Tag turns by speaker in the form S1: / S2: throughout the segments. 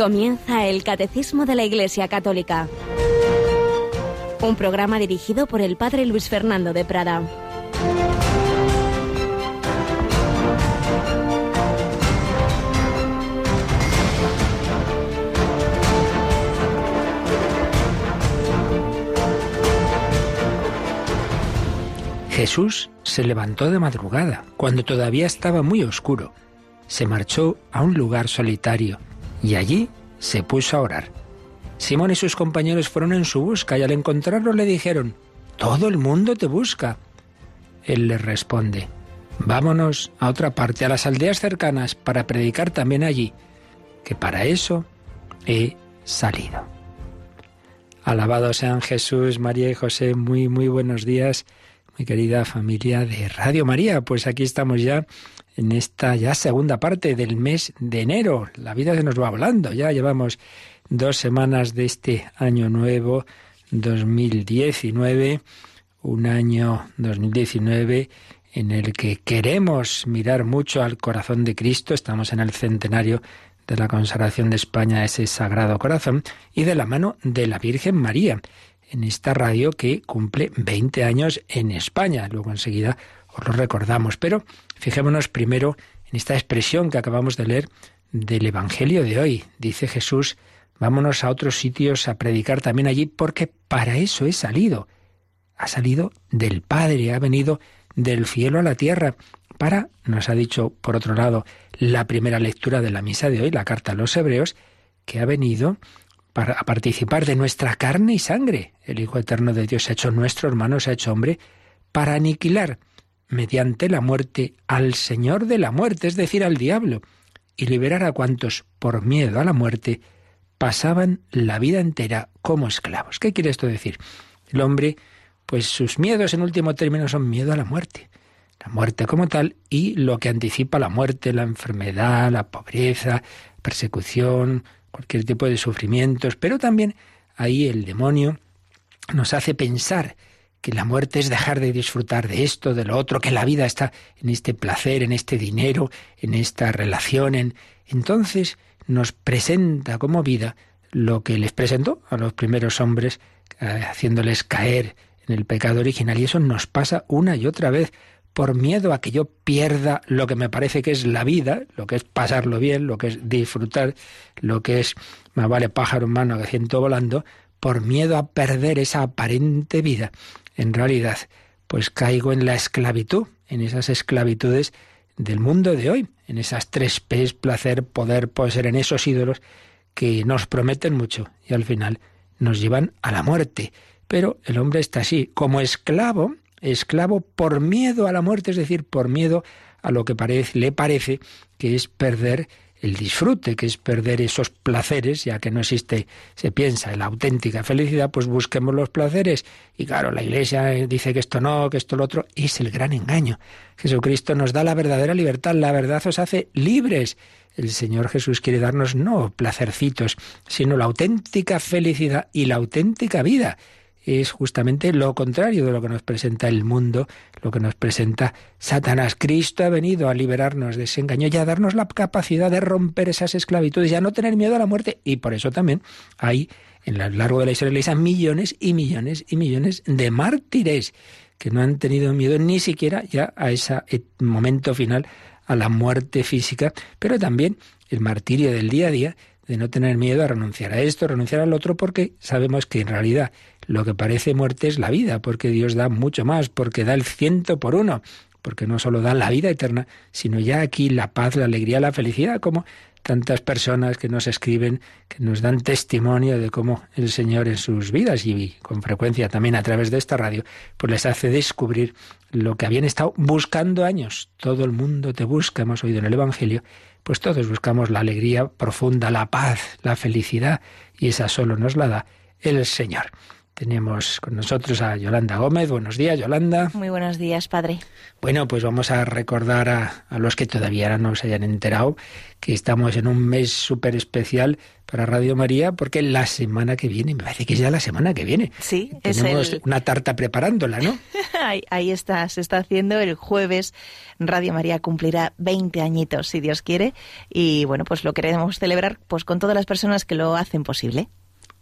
S1: Comienza el Catecismo de la Iglesia Católica, un programa dirigido por el Padre Luis Fernando de Prada.
S2: Jesús se levantó de madrugada, cuando todavía estaba muy oscuro. Se marchó a un lugar solitario y allí se puso a orar. Simón y sus compañeros fueron en su busca y al encontrarlo le dijeron, Todo el mundo te busca. Él les responde, Vámonos a otra parte, a las aldeas cercanas, para predicar también allí, que para eso he salido. Alabado sean Jesús, María y José, muy, muy buenos días mi querida familia de Radio María. Pues aquí estamos ya en esta ya segunda parte del mes de enero. La vida se nos va volando. Ya llevamos dos semanas de este año nuevo, 2019, un año 2019 en el que queremos mirar mucho al corazón de Cristo. Estamos en el centenario de la consagración de España a ese sagrado corazón y de la mano de la Virgen María en esta radio que cumple 20 años en España. Luego enseguida os lo recordamos. Pero fijémonos primero en esta expresión que acabamos de leer del Evangelio de hoy. Dice Jesús, vámonos a otros sitios a predicar también allí porque para eso he salido. Ha salido del Padre, ha venido del cielo a la tierra para, nos ha dicho por otro lado la primera lectura de la misa de hoy, la carta a los hebreos, que ha venido para participar de nuestra carne y sangre. El Hijo Eterno de Dios se ha hecho nuestro hermano, se ha hecho hombre, para aniquilar mediante la muerte al Señor de la muerte, es decir, al diablo, y liberar a cuantos, por miedo a la muerte, pasaban la vida entera como esclavos. ¿Qué quiere esto decir? El hombre, pues sus miedos en último término son miedo a la muerte. La muerte como tal y lo que anticipa la muerte, la enfermedad, la pobreza, persecución, cualquier tipo de sufrimientos, pero también ahí el demonio nos hace pensar que la muerte es dejar de disfrutar de esto, de lo otro, que la vida está en este placer, en este dinero, en esta relación, en... entonces nos presenta como vida lo que les presentó a los primeros hombres, eh, haciéndoles caer en el pecado original, y eso nos pasa una y otra vez por miedo a que yo pierda lo que me parece que es la vida, lo que es pasarlo bien, lo que es disfrutar, lo que es más vale pájaro en mano que ciento volando, por miedo a perder esa aparente vida. En realidad, pues caigo en la esclavitud, en esas esclavitudes del mundo de hoy, en esas tres P's, placer, poder, poseer, en esos ídolos que nos prometen mucho y al final nos llevan a la muerte. Pero el hombre está así, como esclavo esclavo por miedo a la muerte, es decir, por miedo a lo que parece, le parece que es perder el disfrute, que es perder esos placeres, ya que no existe, se piensa, en la auténtica felicidad, pues busquemos los placeres. Y claro, la Iglesia dice que esto no, que esto lo otro, es el gran engaño. Jesucristo nos da la verdadera libertad, la verdad os hace libres. El Señor Jesús quiere darnos no placercitos, sino la auténtica felicidad y la auténtica vida es justamente lo contrario de lo que nos presenta el mundo, lo que nos presenta Satanás. Cristo ha venido a liberarnos de ese engaño y a darnos la capacidad de romper esas esclavitudes y a no tener miedo a la muerte. Y por eso también hay en lo largo de la historia de la Iglesia millones y millones y millones de mártires que no han tenido miedo ni siquiera ya a ese momento final, a la muerte física, pero también el martirio del día a día de no tener miedo a renunciar a esto, renunciar al otro, porque sabemos que en realidad lo que parece muerte es la vida, porque Dios da mucho más, porque da el ciento por uno, porque no solo da la vida eterna, sino ya aquí la paz, la alegría, la felicidad, como tantas personas que nos escriben, que nos dan testimonio de cómo el Señor en sus vidas y con frecuencia también a través de esta radio, pues les hace descubrir lo que habían estado buscando años. Todo el mundo te busca, hemos oído en el Evangelio, pues todos buscamos la alegría profunda, la paz, la felicidad, y esa solo nos la da el Señor. Tenemos con nosotros a Yolanda Gómez. Buenos días, Yolanda.
S3: Muy buenos días, padre.
S2: Bueno, pues vamos a recordar a, los que todavía no se hayan enterado que estamos en un mes súper especial para Radio María, porque la semana que viene, me parece que es ya la semana que viene.
S3: Sí,
S2: Tenemos una tarta preparándola, ¿no?
S3: ahí, ahí, está, se está haciendo el jueves. Radio María cumplirá 20 añitos, si Dios quiere, y bueno, pues lo queremos celebrar pues con todas las personas que lo hacen posible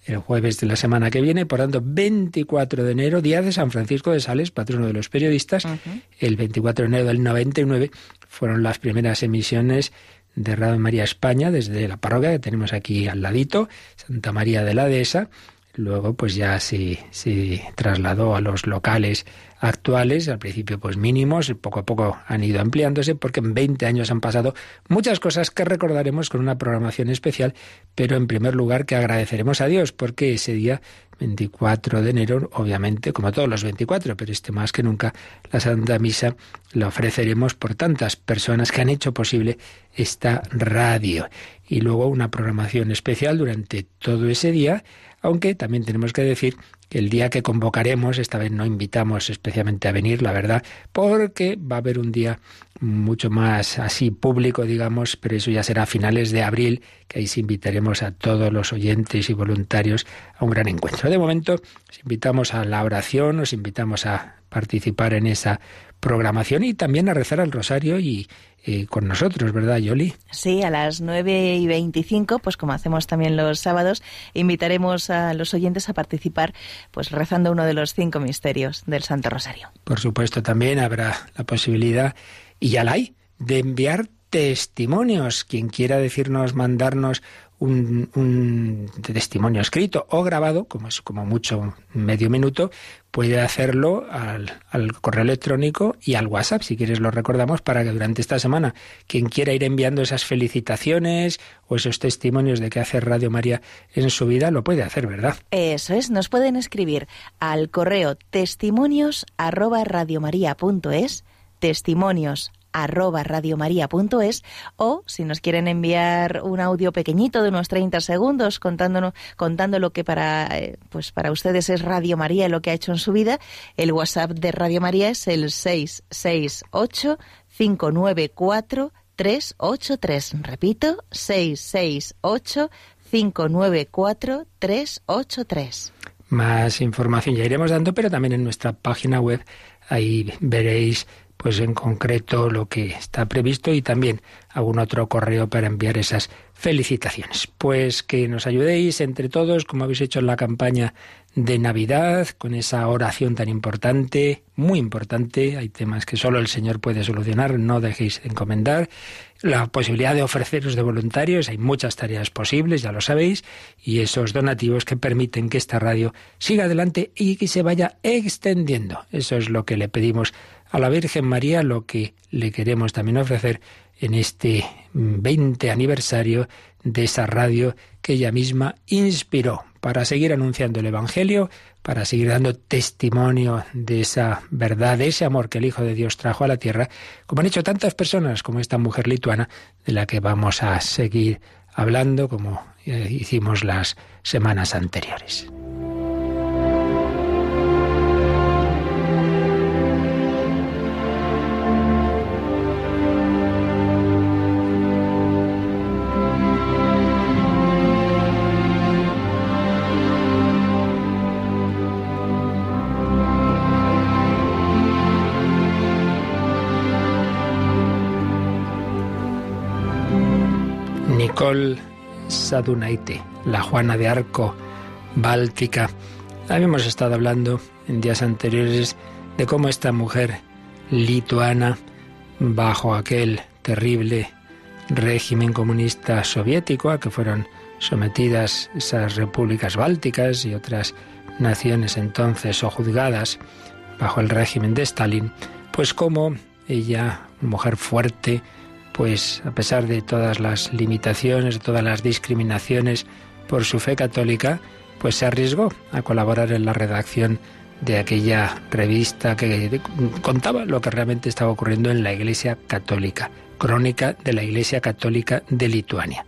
S2: el jueves de la semana que viene, por tanto, 24 de enero, día de San Francisco de Sales, patrono de los periodistas. El 24 de enero del 99 fueron las primeras emisiones de Radio María España desde la parroquia que tenemos aquí al ladito, Santa María de la Dehesa. Luego, pues ya se, trasladó a los locales actuales, al principio pues mínimos, poco a poco han ido ampliándose porque en 20 años han pasado muchas cosas que recordaremos con una programación especial, pero en primer lugar que agradeceremos a Dios porque ese día 24 de enero, obviamente, como todos los 24, pero este más que nunca, la Santa Misa la ofreceremos por tantas personas que han hecho posible esta radio. Y luego una programación especial durante todo ese día, aunque también tenemos que decir el día que convocaremos, esta vez no invitamos especialmente a venir, la verdad, porque va a haber un día mucho más así público, digamos, pero eso ya será a finales de abril, que ahí sí invitaremos a todos los oyentes y voluntarios a un gran encuentro. De momento, os invitamos a la oración, os invitamos a participar en esa programación y también a rezar al rosario y eh, con nosotros, ¿verdad, Yoli?
S3: Sí, a las 9 y 25, pues como hacemos también los sábados, invitaremos a los oyentes a participar pues rezando uno de los cinco misterios del Santo Rosario.
S2: Por supuesto, también habrá la posibilidad, y ya la hay, de enviar testimonios. Quien quiera decirnos, mandarnos un, testimonio escrito o grabado, como es como mucho medio minuto, puede hacerlo al, correo electrónico y al WhatsApp, si quieres lo recordamos, para que durante esta semana quien quiera ir enviando esas felicitaciones o esos testimonios de que hace Radio María en su vida, lo puede hacer, ¿verdad?
S3: Eso es, nos pueden escribir al correo testimonios arroba testimonios arroba radiomaria.es o si nos quieren enviar un audio pequeñito de unos 30 segundos contándonos, contando lo que para, eh, pues para ustedes es Radio María y lo que ha hecho en su vida, el WhatsApp de Radio María es el 668 594 383. Repito, 668 594 383.
S2: Más información ya iremos dando, pero también en nuestra página web ahí veréis pues en concreto lo que está previsto y también algún otro correo para enviar esas felicitaciones. Pues que nos ayudéis entre todos, como habéis hecho en la campaña de Navidad, con esa oración tan importante, muy importante. Hay temas que solo el Señor puede solucionar, no dejéis de encomendar. La posibilidad de ofreceros de voluntarios, hay muchas tareas posibles, ya lo sabéis, y esos donativos que permiten que esta radio siga adelante y que se vaya extendiendo. Eso es lo que le pedimos a la Virgen María lo que le queremos también ofrecer en este 20 aniversario de esa radio que ella misma inspiró para seguir anunciando el Evangelio, para seguir dando testimonio de esa verdad, de ese amor que el Hijo de Dios trajo a la tierra, como han hecho tantas personas como esta mujer lituana, de la que vamos a seguir hablando como eh, hicimos las semanas anteriores. Nicole Sadunaite, la Juana de Arco báltica. Habíamos estado hablando en días anteriores de cómo esta mujer lituana, bajo aquel terrible régimen comunista soviético a que fueron sometidas esas repúblicas bálticas y otras naciones entonces o juzgadas bajo el régimen de Stalin, pues como ella, mujer fuerte, pues a pesar de todas las limitaciones, de todas las discriminaciones por su fe católica, pues se arriesgó a colaborar en la redacción de aquella revista que contaba lo que realmente estaba ocurriendo en la Iglesia Católica, Crónica de la Iglesia Católica de Lituania.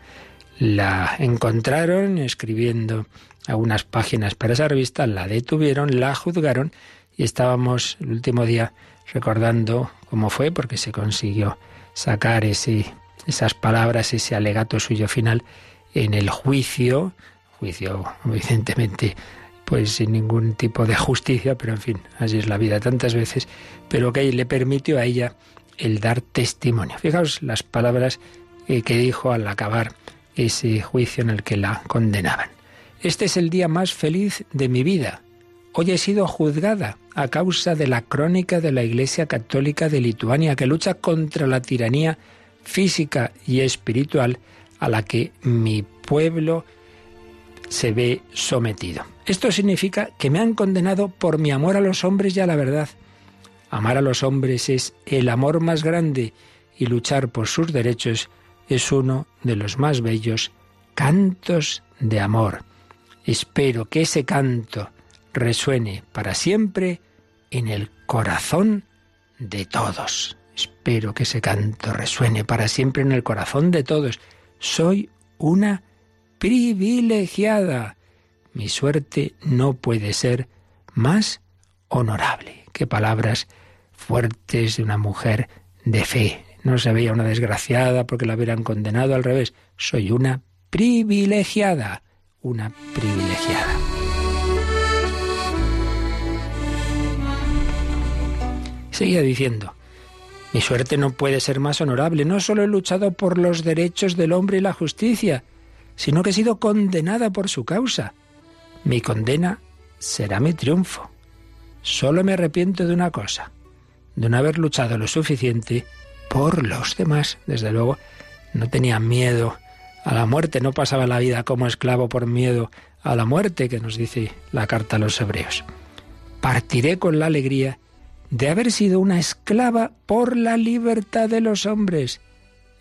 S2: La encontraron escribiendo algunas páginas para esa revista, la detuvieron, la juzgaron y estábamos el último día recordando cómo fue, porque se consiguió sacar ese, esas palabras, ese alegato suyo final en el juicio, juicio evidentemente pues sin ningún tipo de justicia, pero en fin, así es la vida tantas veces, pero que le permitió a ella el dar testimonio. Fijaos las palabras eh, que dijo al acabar ese juicio en el que la condenaban. Este es el día más feliz de mi vida. Hoy he sido juzgada a causa de la crónica de la Iglesia Católica de Lituania que lucha contra la tiranía física y espiritual a la que mi pueblo se ve sometido. Esto significa que me han condenado por mi amor a los hombres y a la verdad. Amar a los hombres es el amor más grande y luchar por sus derechos es uno de los más bellos cantos de amor. Espero que ese canto resuene para siempre en el corazón de todos. Espero que ese canto resuene para siempre en el corazón de todos. Soy una privilegiada. Mi suerte no puede ser más honorable. Qué palabras fuertes de una mujer de fe. No se veía una desgraciada porque la hubieran condenado al revés. Soy una privilegiada, una privilegiada. Seguía diciendo, mi suerte no puede ser más honorable. No solo he luchado por los derechos del hombre y la justicia, sino que he sido condenada por su causa. Mi condena será mi triunfo. Solo me arrepiento de una cosa, de no haber luchado lo suficiente por los demás. Desde luego, no tenía miedo a la muerte, no pasaba la vida como esclavo por miedo a la muerte que nos dice la carta a los hebreos. Partiré con la alegría de haber sido una esclava por la libertad de los hombres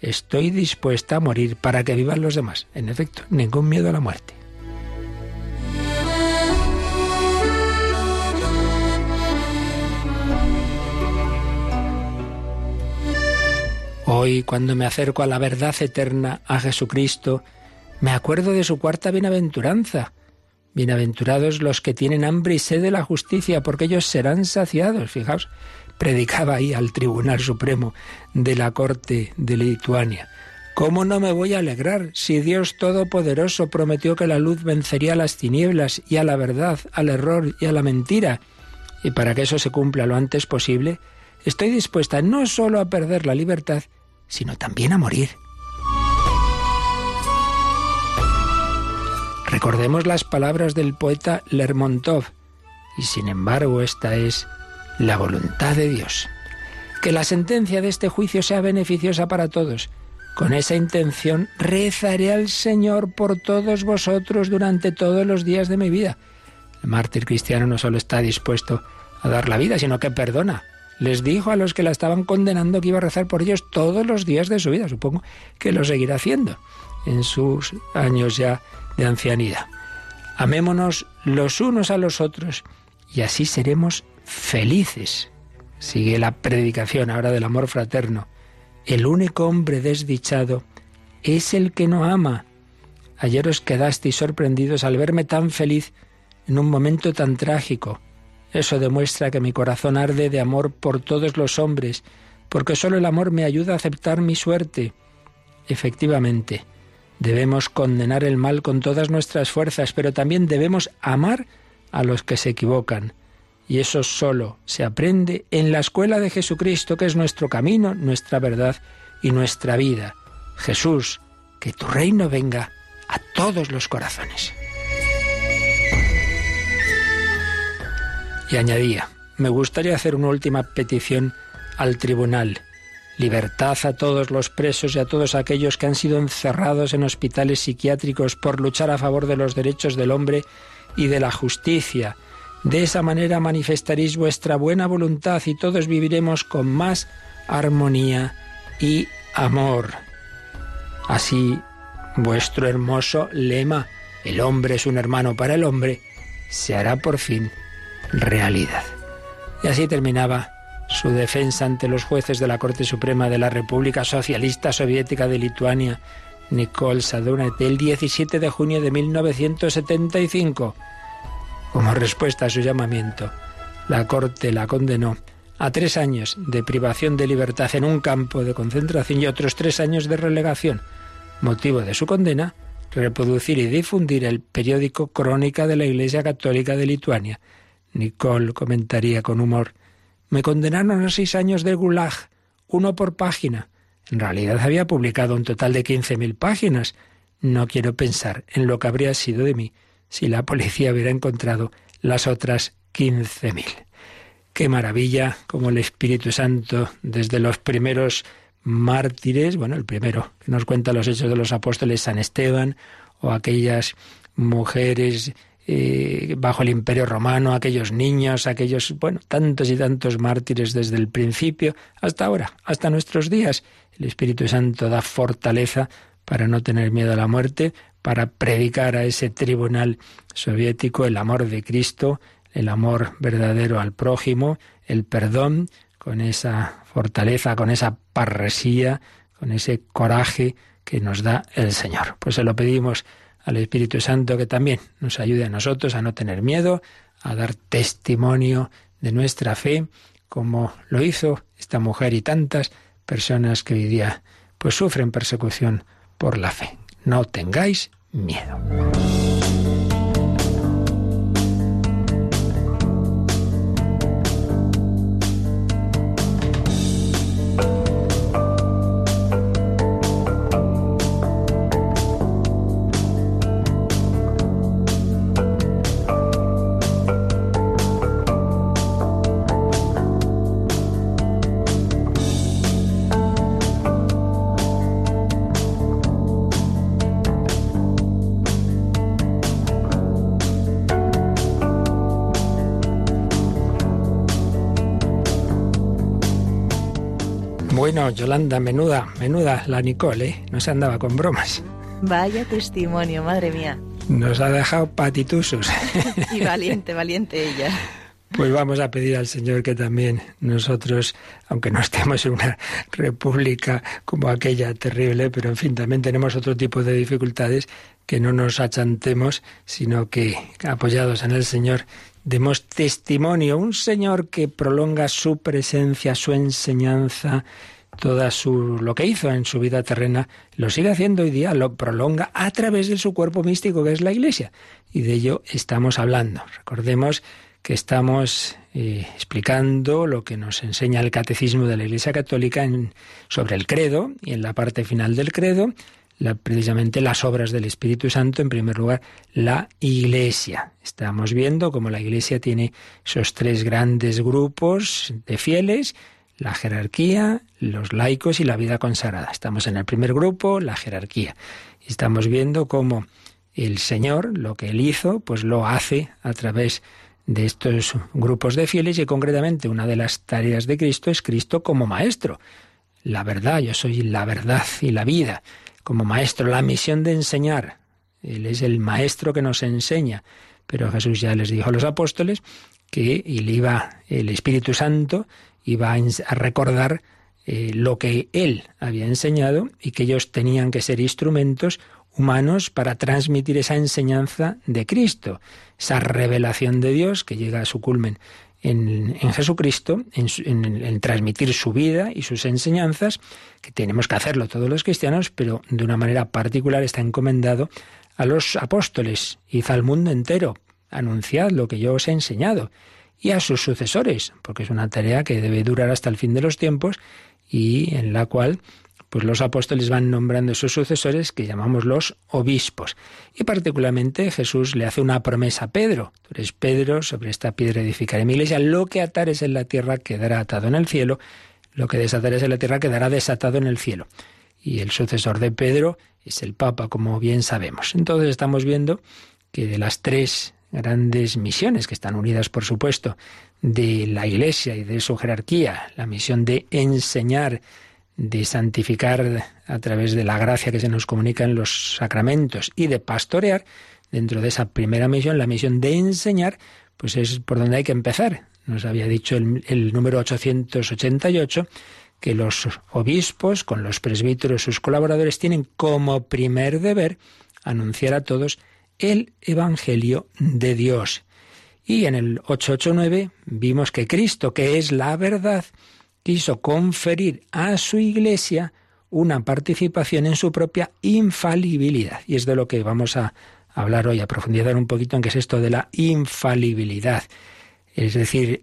S2: Estoy dispuesta a morir para que vivan los demás. En efecto, ningún miedo a la muerte. Hoy, cuando me acerco a la verdad eterna, a Jesucristo, me acuerdo de su cuarta bienaventuranza. Bienaventurados los que tienen hambre y sed de la justicia, porque ellos serán saciados. Fijaos, predicaba ahí al Tribunal Supremo de la Corte de Lituania. ¿Cómo no me voy a alegrar si Dios Todopoderoso prometió que la luz vencería a las tinieblas y a la verdad, al error y a la mentira? Y para que eso se cumpla lo antes posible, estoy dispuesta no solo a perder la libertad, sino también a morir. Recordemos las palabras del poeta Lermontov, y sin embargo esta es la voluntad de Dios. Que la sentencia de este juicio sea beneficiosa para todos. Con esa intención rezaré al Señor por todos vosotros durante todos los días de mi vida. El mártir cristiano no solo está dispuesto a dar la vida, sino que perdona. Les dijo a los que la estaban condenando que iba a rezar por ellos todos los días de su vida. Supongo que lo seguirá haciendo en sus años ya de ancianidad. Amémonos los unos a los otros y así seremos felices. Sigue la predicación ahora del amor fraterno. El único hombre desdichado es el que no ama. Ayer os quedasteis sorprendidos al verme tan feliz en un momento tan trágico. Eso demuestra que mi corazón arde de amor por todos los hombres, porque solo el amor me ayuda a aceptar mi suerte. Efectivamente, debemos condenar el mal con todas nuestras fuerzas, pero también debemos amar a los que se equivocan. Y eso solo se aprende en la escuela de Jesucristo, que es nuestro camino, nuestra verdad y nuestra vida. Jesús, que tu reino venga a todos los corazones. Y añadía, me gustaría hacer una última petición al tribunal. Libertad a todos los presos y a todos aquellos que han sido encerrados en hospitales psiquiátricos por luchar a favor de los derechos del hombre y de la justicia de esa manera manifestaréis vuestra buena voluntad y todos viviremos con más armonía y amor. Así, vuestro hermoso lema, el hombre es un hermano para el hombre, se hará por fin realidad. Y así terminaba su defensa ante los jueces de la Corte Suprema de la República Socialista Soviética de Lituania, Nicole Sadonet el 17 de junio de 1975. Como respuesta a su llamamiento, la Corte la condenó a tres años de privación de libertad en un campo de concentración y otros tres años de relegación. Motivo de su condena, reproducir y difundir el periódico Crónica de la Iglesia Católica de Lituania. Nicole comentaría con humor, me condenaron a seis años de gulag, uno por página. En realidad había publicado un total de quince mil páginas. No quiero pensar en lo que habría sido de mí si la policía hubiera encontrado las otras quince mil. Qué maravilla como el Espíritu Santo, desde los primeros mártires, bueno, el primero que nos cuenta los hechos de los apóstoles, San Esteban, o aquellas mujeres eh, bajo el imperio romano, aquellos niños, aquellos, bueno, tantos y tantos mártires desde el principio hasta ahora, hasta nuestros días. El Espíritu Santo da fortaleza para no tener miedo a la muerte, para predicar a ese tribunal soviético el amor de Cristo, el amor verdadero al prójimo, el perdón, con esa fortaleza, con esa parresía, con ese coraje que nos da el Señor. Pues se lo pedimos al Espíritu Santo que también nos ayude a nosotros a no tener miedo, a dar testimonio de nuestra fe, como lo hizo esta mujer y tantas personas que hoy día pues sufren persecución por la fe. No tengáis miedo. Bueno, Yolanda, menuda, menuda la Nicole, ¿eh? No se andaba con bromas.
S3: Vaya testimonio, madre mía.
S2: Nos ha dejado patitusos.
S3: y valiente, valiente ella.
S2: Pues vamos a pedir al Señor que también nosotros, aunque no estemos en una república como aquella terrible, pero en fin, también tenemos otro tipo de dificultades, que no nos achantemos, sino que apoyados en el Señor demos testimonio, un Señor que prolonga su presencia, su enseñanza, toda su lo que hizo en su vida terrena, lo sigue haciendo hoy día, lo prolonga a través de su cuerpo místico que es la Iglesia. Y de ello estamos hablando. Recordemos que estamos eh, explicando lo que nos enseña el catecismo de la Iglesia Católica sobre el credo y en la parte final del credo precisamente las obras del Espíritu Santo, en primer lugar, la Iglesia. Estamos viendo cómo la Iglesia tiene esos tres grandes grupos de fieles, la jerarquía, los laicos y la vida consagrada. Estamos en el primer grupo, la jerarquía. Estamos viendo cómo el Señor, lo que Él hizo, pues lo hace a través de estos grupos de fieles y concretamente una de las tareas de Cristo es Cristo como Maestro. La verdad, yo soy la verdad y la vida como maestro, la misión de enseñar. Él es el maestro que nos enseña. Pero Jesús ya les dijo a los apóstoles que iba, el Espíritu Santo iba a recordar eh, lo que él había enseñado y que ellos tenían que ser instrumentos humanos para transmitir esa enseñanza de Cristo, esa revelación de Dios que llega a su culmen en, Jesucristo, en, transmitir su vida y sus enseñanzas, que tenemos que hacerlo todos los cristianos, pero de una manera particular está encomendado a los apóstoles, y al mundo entero, anunciad lo que yo os he enseñado, y a sus sucesores, porque es una tarea que debe durar hasta el fin de los tiempos y en la cual pues los apóstoles van nombrando sus sucesores que llamamos los obispos. Y particularmente Jesús le hace una promesa a Pedro. Tú eres Pedro, sobre esta piedra edificaré mi iglesia, lo que atares en la tierra quedará atado en el cielo, lo que desatares en la tierra quedará desatado en el cielo. Y el sucesor de Pedro es el Papa, como bien sabemos. Entonces estamos viendo que de las tres grandes misiones que están unidas, por supuesto, de la Iglesia y de su jerarquía, la misión de enseñar, de santificar a través de la gracia que se nos comunica en los sacramentos y de pastorear, dentro de esa primera misión, la misión de enseñar, pues es por donde hay que empezar. Nos había dicho el, número 888 que los obispos, con los presbíteros, sus colaboradores, tienen como primer deber anunciar a todos el Evangelio de Dios. Y en el 889 vimos que Cristo, que es la verdad, quiso conferir a su Iglesia una participación en su propia infalibilidad. Y es de lo que vamos a hablar hoy, a profundizar un poquito en qué es esto de la infalibilidad. Es decir,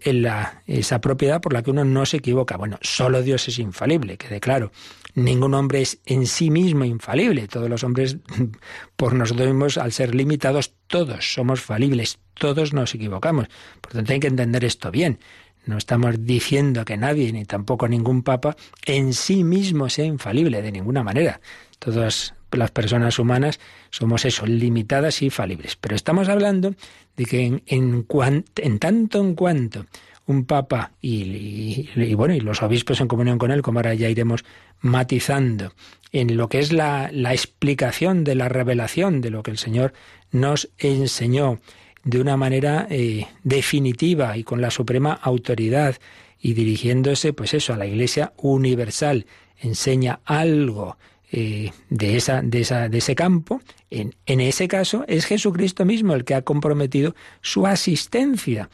S2: esa propiedad por la que uno no se equivoca. Bueno, solo Dios es infalible, quede claro. Ningún hombre es en sí mismo infalible. Todos los hombres, por nosotros mismos, al ser limitados, todos somos falibles, todos nos equivocamos. Por tanto, hay que entender esto bien. No estamos diciendo que nadie, ni tampoco ningún papa, en sí mismo sea infalible, de ninguna manera. Todas las personas humanas somos eso, limitadas y falibles. Pero estamos hablando de que en, en, tanto en cuanto un papa y, bueno y los obispos en comunión con él, como ahora ya iremos matizando en lo que es la, la explicación de la revelación de lo que el Señor nos enseñó de una manera eh, definitiva y con la suprema autoridad y dirigiéndose, pues eso, a la Iglesia universal, enseña algo eh, de, esa, de, esa, de ese campo, en, en ese caso es Jesucristo mismo el que ha comprometido su asistencia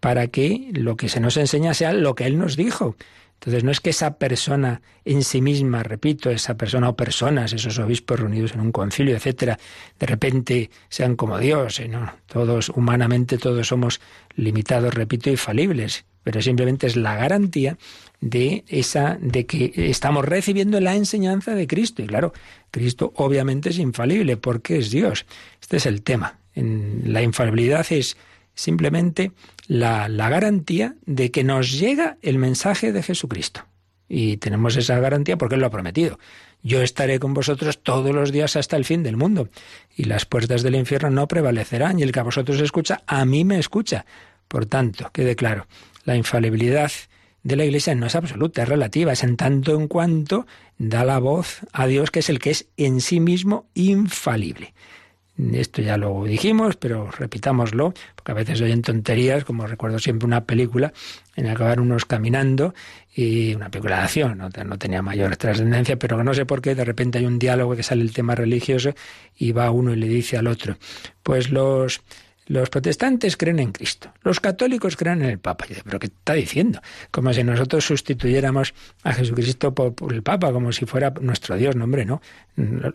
S2: para que lo que se nos enseña sea lo que Él nos dijo. Entonces no es que esa persona en sí misma, repito, esa persona o personas, esos obispos reunidos en un concilio, etcétera, de repente sean como Dios, ¿eh? ¿no? Todos, humanamente todos somos limitados, repito, y falibles, pero simplemente es la garantía de esa, de que estamos recibiendo la enseñanza de Cristo. Y claro, Cristo obviamente es infalible, porque es Dios. Este es el tema. La infalibilidad es simplemente la, garantía de que nos llega el mensaje de Jesucristo. Y tenemos esa garantía porque Él lo ha prometido. Yo estaré con vosotros todos los días hasta el fin del mundo, y las puertas del infierno no prevalecerán, y el que a vosotros escucha, a mí me escucha. Por tanto, quede claro, la infalibilidad de la Iglesia no es absoluta, es relativa, es en tanto en cuanto da la voz a Dios, que es el que es en sí mismo infalible. Esto ya lo dijimos, pero repitámoslo, porque a veces oyen tonterías, como recuerdo siempre una película en van unos caminando y una película de acción, no, no tenía mayor trascendencia, pero no sé por qué de repente hay un diálogo que sale el tema religioso y va uno y le dice al otro, pues los los protestantes creen en Cristo, los católicos creen en el Papa. ¿pero qué está diciendo? Como si nosotros sustituyéramos a Jesucristo por, el Papa, como si fuera nuestro Dios. No, hombre, no.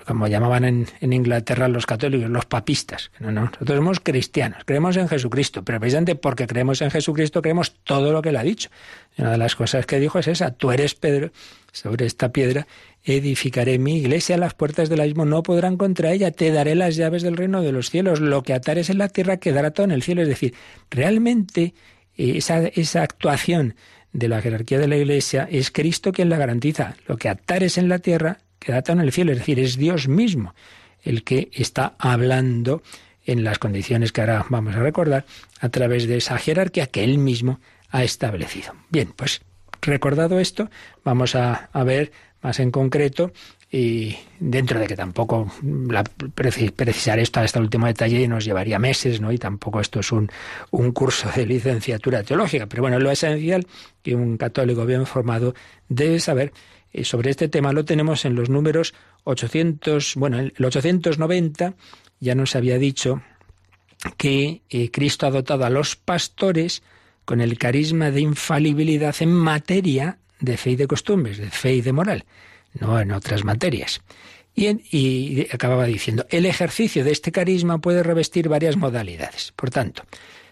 S2: Como llamaban en, en, Inglaterra los católicos, los papistas. No, no. Nosotros somos cristianos, creemos en Jesucristo, pero precisamente porque creemos en Jesucristo creemos todo lo que él ha dicho. Y una de las cosas que dijo es esa, tú eres Pedro, sobre esta piedra edificaré mi iglesia, las puertas del abismo no podrán contra ella, te daré las llaves del reino de los cielos, lo que atares en la tierra quedará todo en el cielo. Es decir, realmente eh, esa, esa actuación de la jerarquía de la iglesia es Cristo quien la garantiza. Lo que atares en la tierra quedará todo en el cielo, es decir, es Dios mismo el que está hablando en las condiciones que ahora vamos a recordar a través de esa jerarquía que él mismo ha establecido. Bien, pues recordado esto, vamos a, a ver más en concreto y dentro de que tampoco precisar esto a este último detalle nos llevaría meses, ¿no? Y tampoco esto es un, un curso de licenciatura teológica, pero bueno, lo esencial que un católico bien formado debe saber eh, sobre este tema lo tenemos en los números 800, bueno, el 890 ya nos había dicho que eh, Cristo ha dotado a los pastores con el carisma de infalibilidad en materia de fe y de costumbres, de fe y de moral, no en otras materias. Y, acababa diciendo, el ejercicio de este carisma puede revestir varias modalidades. Por tanto,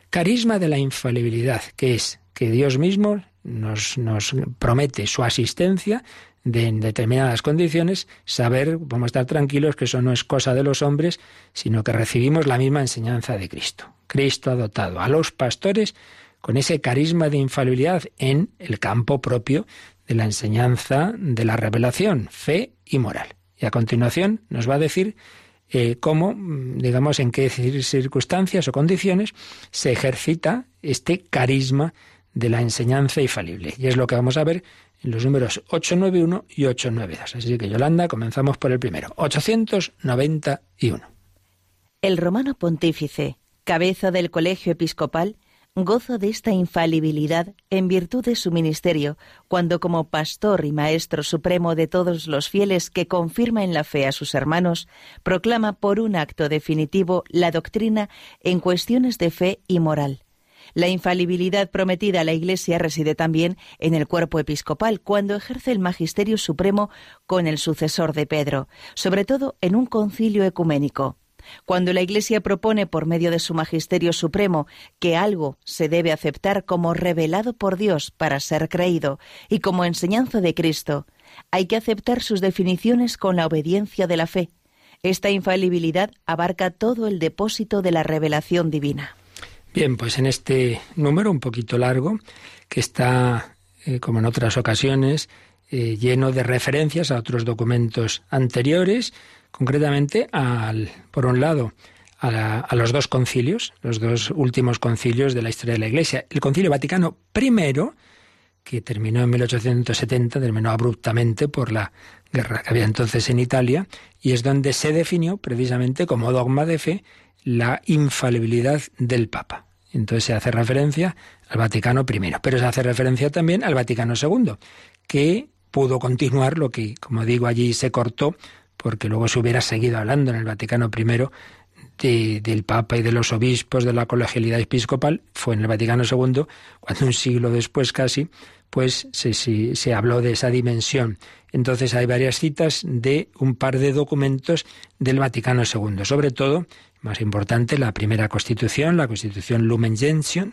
S2: carisma de la infalibilidad, que es que Dios mismo nos, nos promete su asistencia de, en determinadas condiciones, saber, vamos a estar tranquilos que eso no es cosa de los hombres, sino que recibimos la misma enseñanza de Cristo. Cristo ha dotado a los pastores con ese carisma de infalibilidad en el campo propio de la enseñanza de la revelación, fe y moral. Y a continuación nos va a decir eh, cómo, mm, digamos, en qué circunstancias o condiciones se ejercita este carisma de la enseñanza infalible. Y es lo que vamos a ver en los números 891 y 892. Así que, Yolanda, comenzamos por el primero, 891.
S3: El romano pontífice, cabeza del colegio episcopal, gozo de esta infalibilidad en virtud de su ministerio, cuando como pastor y maestro supremo de todos los fieles que confirma en la fe a sus hermanos, proclama por un acto definitivo la doctrina en cuestiones de fe y moral. La infalibilidad prometida a la Iglesia reside también en el cuerpo episcopal, cuando ejerce el magisterio supremo con el sucesor de Pedro, sobre todo en un concilio ecuménico. Cuando la Iglesia propone por medio de su Magisterio Supremo que algo se debe aceptar como revelado por Dios para ser creído y como enseñanza de Cristo, hay que aceptar sus definiciones con la obediencia de la fe. Esta infalibilidad abarca todo el depósito de la revelación divina.
S2: Bien, pues en este número un poquito largo, que está, eh, como en otras ocasiones, eh, lleno de referencias a otros documentos anteriores, concretamente al, por un lado, a, a, los dos concilios, los dos últimos concilios de la historia de la Iglesia. El concilio Vaticano I, que terminó en 1870, terminó abruptamente por la guerra que había entonces en Italia, y es donde se definió precisamente como dogma de fe la infalibilidad del Papa. Entonces se hace referencia al Vaticano I, pero se hace referencia también al Vaticano II, que pudo continuar lo que, como digo, allí se cortó porque luego se hubiera seguido hablando en el Vaticano I del Papa y de los obispos, de la colegialidad episcopal, fue en el Vaticano II, cuando un siglo después casi, pues se, se, se, habló de esa dimensión. Entonces hay varias citas de un par de documentos del Vaticano II, sobre todo, más importante, la primera constitución, la constitución Lumen Gentium,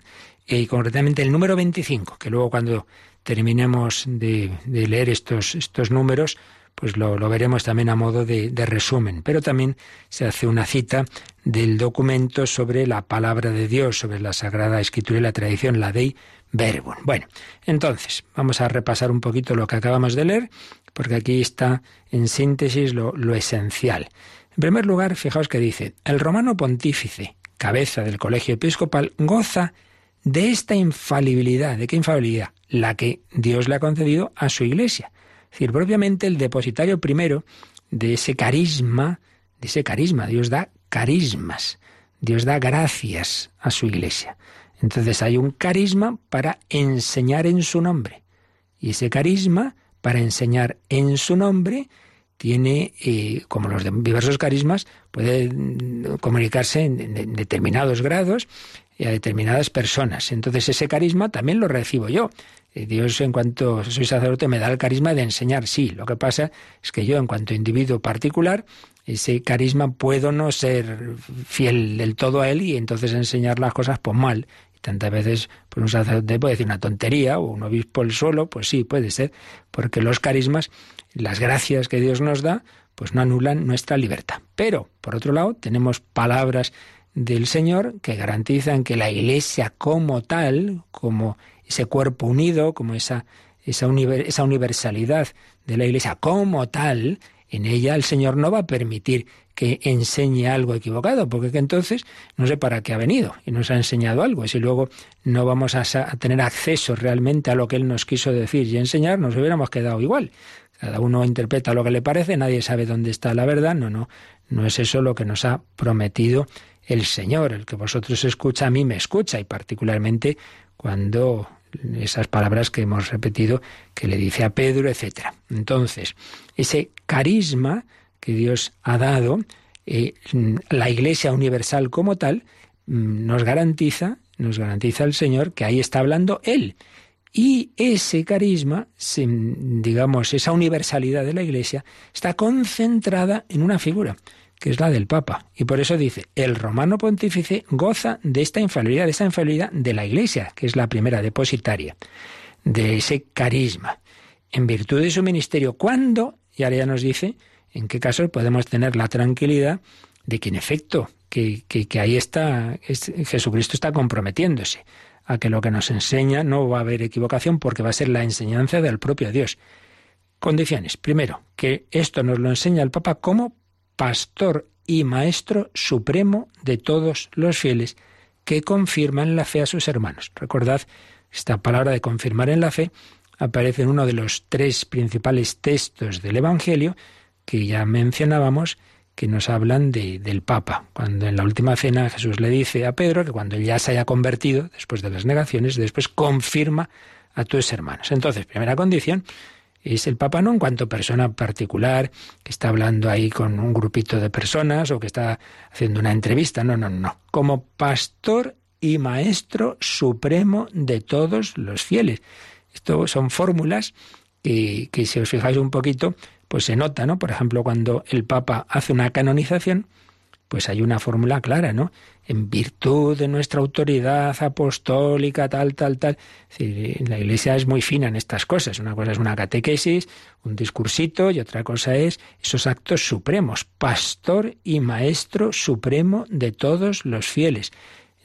S2: y concretamente el número 25, que luego cuando terminemos de, de leer estos, estos números, pues lo, veremos también a modo de, resumen. Pero también se hace una cita del documento sobre la palabra de Dios, sobre la Sagrada Escritura y la tradición, la Dei Verbum. Bueno, entonces, vamos a repasar un poquito lo que acabamos de leer, porque aquí está en síntesis lo, lo esencial. En primer lugar, fijaos que dice, el romano pontífice, cabeza del colegio episcopal, goza de esta infalibilidad. ¿De qué infalibilidad? La que Dios le ha concedido a su iglesia es decir, propiamente el depositario primero de ese carisma, de ese carisma, Dios da carismas, Dios da gracias a su iglesia. Entonces hay un carisma para enseñar en su nombre. Y ese carisma para enseñar en su nombre tiene, eh, como los diversos carismas, puede mm, comunicarse en, determinados grados y a determinadas personas. Entonces ese carisma también lo recibo yo. Eh, Dios en cuanto soy sacerdote me da el carisma de enseñar, sí. Lo que pasa es que yo en cuanto individuo particular, ese carisma puedo no ser fiel del todo a él y entonces enseñar las cosas pues mal. Y tantas veces pues un sacerdote puede decir una tontería o un obispo el solo, pues sí, puede ser, porque los carismas, las gracias que Dios nos da, pues no anulan nuestra libertad. Pero, por otro lado, tenemos palabras del Señor que garantizan que la Iglesia como tal, como ese cuerpo unido, como esa, esa, esa universalidad de la Iglesia como tal, en ella el Señor no va a permitir que enseñe algo equivocado, porque entonces no sé para qué ha venido y nos ha enseñado algo. Y si luego no vamos a, a, tener acceso realmente a lo que Él nos quiso decir y enseñar, nos hubiéramos quedado igual. Cada uno interpreta lo que le parece, nadie sabe dónde está la verdad. No, no, no es eso lo que nos ha prometido el Señor. El que vosotros escucha a mí me escucha y particularmente cuando esas palabras que hemos repetido que le dice a Pedro, etc. Entonces, ese carisma que Dios ha dado, eh, la Iglesia universal como tal, mm, nos garantiza, nos garantiza el Señor que ahí está hablando Él. Y ese carisma, digamos, esa universalidad de la Iglesia, está concentrada en una figura que es la del Papa. Y por eso dice, el romano pontífice goza de esta infalibilidad, de esta infalibilidad de la Iglesia, que es la primera depositaria, de ese carisma, en virtud de su ministerio. ¿Cuándo? Y ahora ya nos dice en qué casos podemos tener la tranquilidad de que en efecto, que, que, ahí está, Jesucristo está comprometiéndose a que lo que nos enseña no va a haber equivocación porque va a ser la enseñanza del propio Dios. Condiciones. Primero, que esto nos lo enseña el Papa como pastor y maestro supremo de todos los fieles que confirman la fe a sus hermanos. Recordad, esta palabra de confirmar en la fe aparece en uno de los tres principales textos del Evangelio que ya mencionábamos, que nos hablan de, del Papa. Cuando en la última cena Jesús le dice a Pedro que cuando ya se haya convertido, después de las negaciones, después confirma a tus hermanos. Entonces, primera condición es el Papa no en cuanto persona particular, que está hablando ahí con un grupito de personas o que está haciendo una entrevista, no, no, no. Como pastor y maestro supremo de todos los fieles. Esto son fórmulas que, que si os fijáis un poquito, pues se nota, ¿no? Por ejemplo, cuando el Papa hace una canonización, pues hay una fórmula clara, ¿no? En virtud de nuestra autoridad apostólica, tal, tal, tal. la Iglesia es muy fina en estas cosas. Una cosa es una catequesis, un discursito, y otra cosa es esos actos supremos, pastor y maestro supremo de todos los fieles.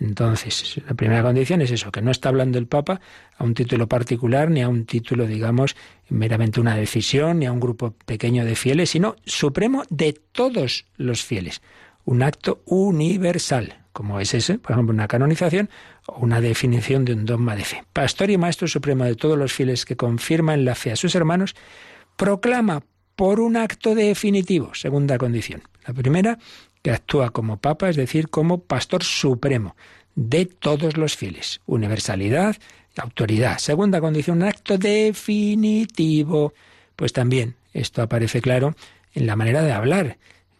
S2: Entonces, la primera condición es eso, que no está hablando el Papa a un título particular, ni a un título, digamos, meramente una decisión, ni a un grupo pequeño de fieles, sino supremo de todos los fieles. Un acto universal, como es ese, por ejemplo, una canonización o una definición de un dogma de fe. Pastor y Maestro Supremo de todos los fieles que confirman la fe a sus hermanos, proclama por un acto definitivo, segunda condición. La primera, que actúa como papa, es decir, como pastor supremo de todos los fieles. Universalidad, autoridad. Segunda condición, un acto definitivo. Pues también esto aparece claro en la manera de hablar.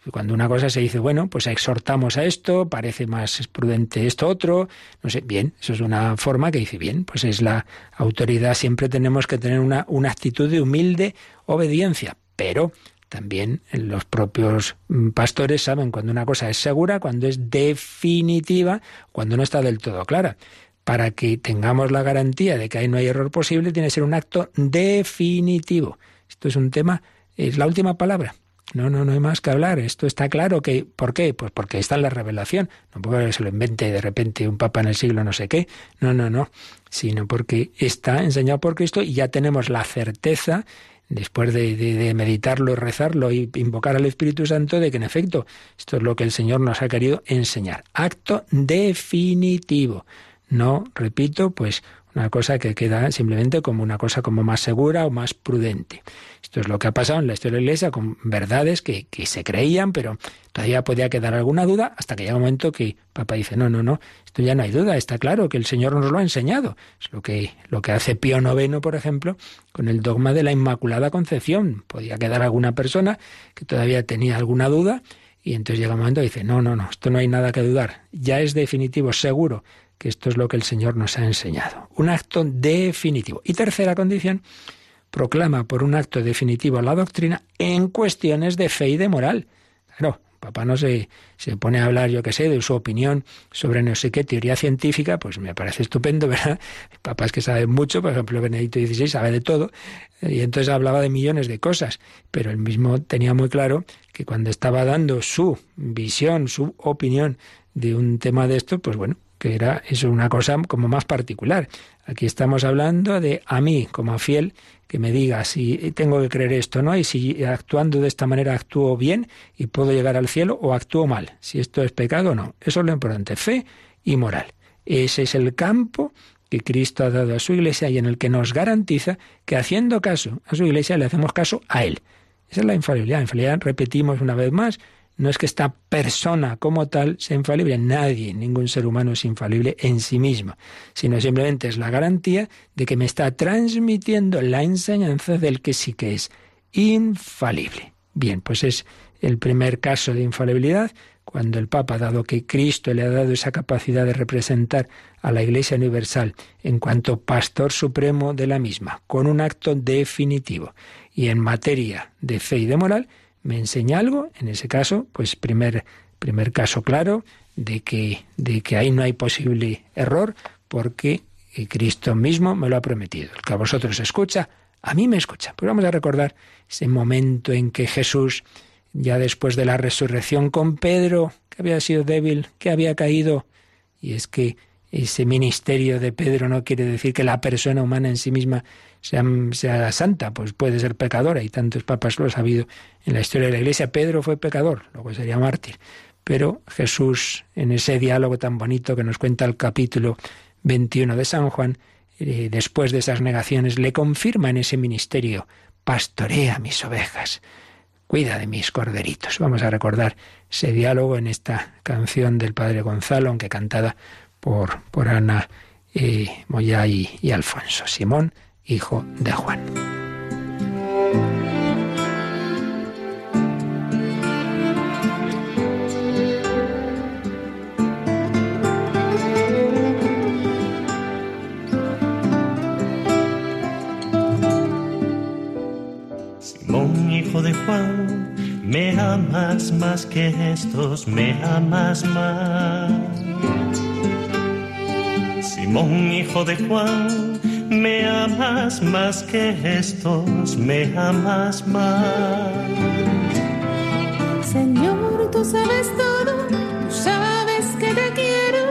S2: Cuando una cosa se dice, bueno, pues exhortamos a esto, parece más prudente esto otro, no sé, bien, eso es una forma que dice, bien, pues es la autoridad, siempre tenemos que tener una, una actitud de humilde obediencia, pero también los propios mm, pastores saben cuando una cosa es segura, cuando es definitiva, cuando no está del todo clara. Para que tengamos la garantía de que ahí no hay error posible, tiene que ser un acto definitivo. Esto es un tema, es la última palabra. No, no, no hay más que hablar. Esto está claro que, ¿por qué? Pues porque está en la revelación. No porque se lo invente de repente un papa en el siglo no sé qué. No, no, no. Sino porque está enseñado por Cristo y ya tenemos la certeza después de, meditarlo, rezarlo y invocar al Espíritu Santo, de que en efecto esto es lo que el Señor nos ha querido enseñar. Acto definitivo. No, repito, pues una cosa que queda simplemente como una cosa como más segura o más prudente. Esto es lo que ha pasado en la historia de la Iglesia con verdades que, que se creían, pero todavía podía quedar alguna duda hasta que llega un momento que Papa dice, no, no, no, esto ya no hay duda, está claro que el Señor nos lo ha enseñado. Es lo que, lo que hace Pío IX, por ejemplo, con el dogma de la Inmaculada Concepción. Podía quedar alguna persona que todavía tenía alguna duda y entonces llega un momento y dice, no, no, no, esto no hay nada que dudar, ya es definitivo, seguro que esto es lo que el Señor nos ha enseñado. Un acto definitivo. Y tercera condición, proclama por un acto definitivo la doctrina en cuestiones de fe y de moral. Claro, papá no se, se pone a hablar, yo qué sé, de su opinión sobre no sé qué teoría científica, pues me parece estupendo, ¿verdad? Papás que saben mucho, por ejemplo, Benedicto XVI sabe de todo, y entonces hablaba de millones de cosas, pero él mismo tenía muy claro que cuando estaba dando su visión, su opinión de un tema de esto, pues bueno, que era eso una cosa como más particular. Aquí estamos hablando de a mí como fiel que me diga si tengo que creer esto, ¿no? Y si actuando de esta manera actúo bien y puedo llegar al cielo o actúo mal, si esto es pecado o no. Eso es lo importante, fe y moral. Ese es el campo que Cristo ha dado a su iglesia y en el que nos garantiza que haciendo caso a su iglesia le hacemos caso a Él. Esa es la infalibilidad. La infalibilidad, repetimos una vez más, no es que esta persona como tal sea infalible, nadie, ningún ser humano es infalible en sí mismo, sino simplemente es la garantía de que me está transmitiendo la enseñanza del que sí que es infalible. Bien, pues es el primer caso de infalibilidad cuando el Papa, dado que Cristo le ha dado esa capacidad de representar a la Iglesia Universal en cuanto pastor supremo de la misma, con un acto definitivo, y en materia de fe y de moral, me enseña algo, en ese caso, pues primer, primer caso claro de que, de que ahí no hay posible error, porque Cristo mismo me lo ha prometido. El que a vosotros escucha, a mí me escucha. Pues vamos a recordar ese momento en que Jesús, ya después de la resurrección con Pedro, que había sido débil, que había caído, y es que ese ministerio de Pedro no quiere decir que la persona humana en sí misma sea, santa, pues puede ser pecadora, y tantos papas lo ha sabido en la historia de la Iglesia. Pedro fue pecador, luego sería mártir. Pero Jesús, en ese diálogo tan bonito que nos cuenta el capítulo 21 de San Juan, eh, después de esas negaciones, le confirma en ese ministerio, pastorea mis ovejas. cuida de mis corderitos. Vamos a recordar ese diálogo en esta canción del Padre Gonzalo, aunque cantada por, por Ana eh, Moya y Alfonso. Simón, hijo de Juan.
S4: de Juan, me amas más que estos, me amas más. Simón, hijo de Juan, me amas más que estos, me amas más.
S5: Señor, tú sabes todo, tú sabes que te quiero.